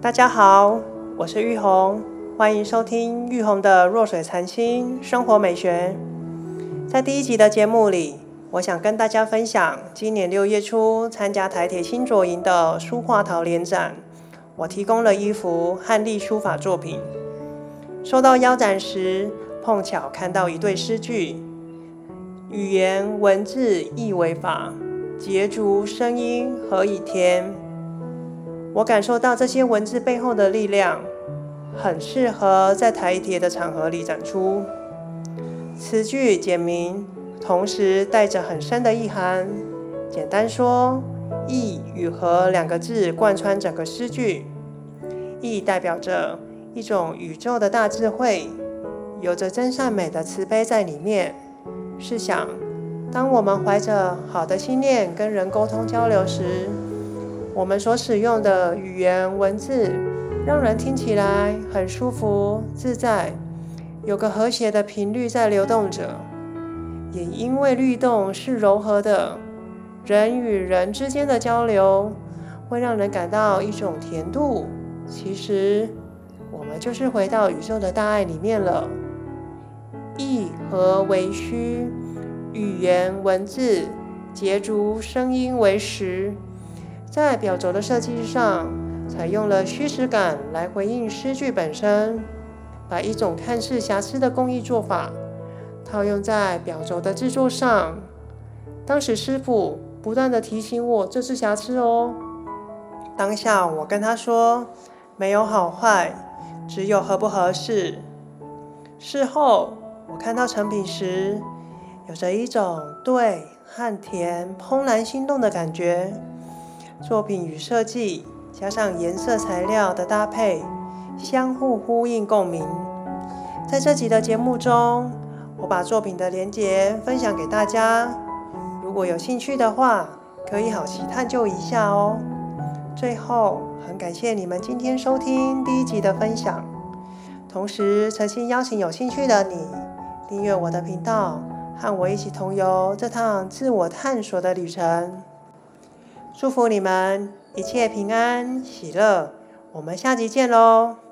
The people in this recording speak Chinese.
大家好，我是玉红，欢迎收听玉红的弱水禅心生活美学。在第一集的节目里，我想跟大家分享今年六月初参加台铁新卓营的书画陶联展，我提供了一幅汉隶书法作品。收到腰斩时，碰巧看到一对诗句：“语言文字意为法。”捷足声音何以天？我感受到这些文字背后的力量，很适合在台铁的场合里展出。词句简明，同时带着很深的意涵。简单说，“意”与“和”两个字贯穿整个诗句。意代表着一种宇宙的大智慧，有着真善美的慈悲在里面。试想。当我们怀着好的心念跟人沟通交流时，我们所使用的语言文字，让人听起来很舒服自在，有个和谐的频率在流动着。也因为律动是柔和的，人与人之间的交流会让人感到一种甜度。其实，我们就是回到宇宙的大爱里面了。意和为虚。语言文字捷足声音为实，在表轴的设计上，采用了虚实感来回应诗句本身，把一种看似瑕疵的工艺做法套用在表轴的制作上。当时师傅不断的提醒我这是瑕疵哦。当下我跟他说没有好坏，只有合不合适。事后我看到成品时。有着一种对和甜怦然心动的感觉。作品与设计加上颜色材料的搭配，相互呼应共鸣。在这集的节目中，我把作品的连结分享给大家。如果有兴趣的话，可以好奇探究一下哦。最后，很感谢你们今天收听第一集的分享，同时诚心邀请有兴趣的你订阅我的频道。和我一起同游这趟自我探索的旅程，祝福你们一切平安喜乐。我们下集见喽！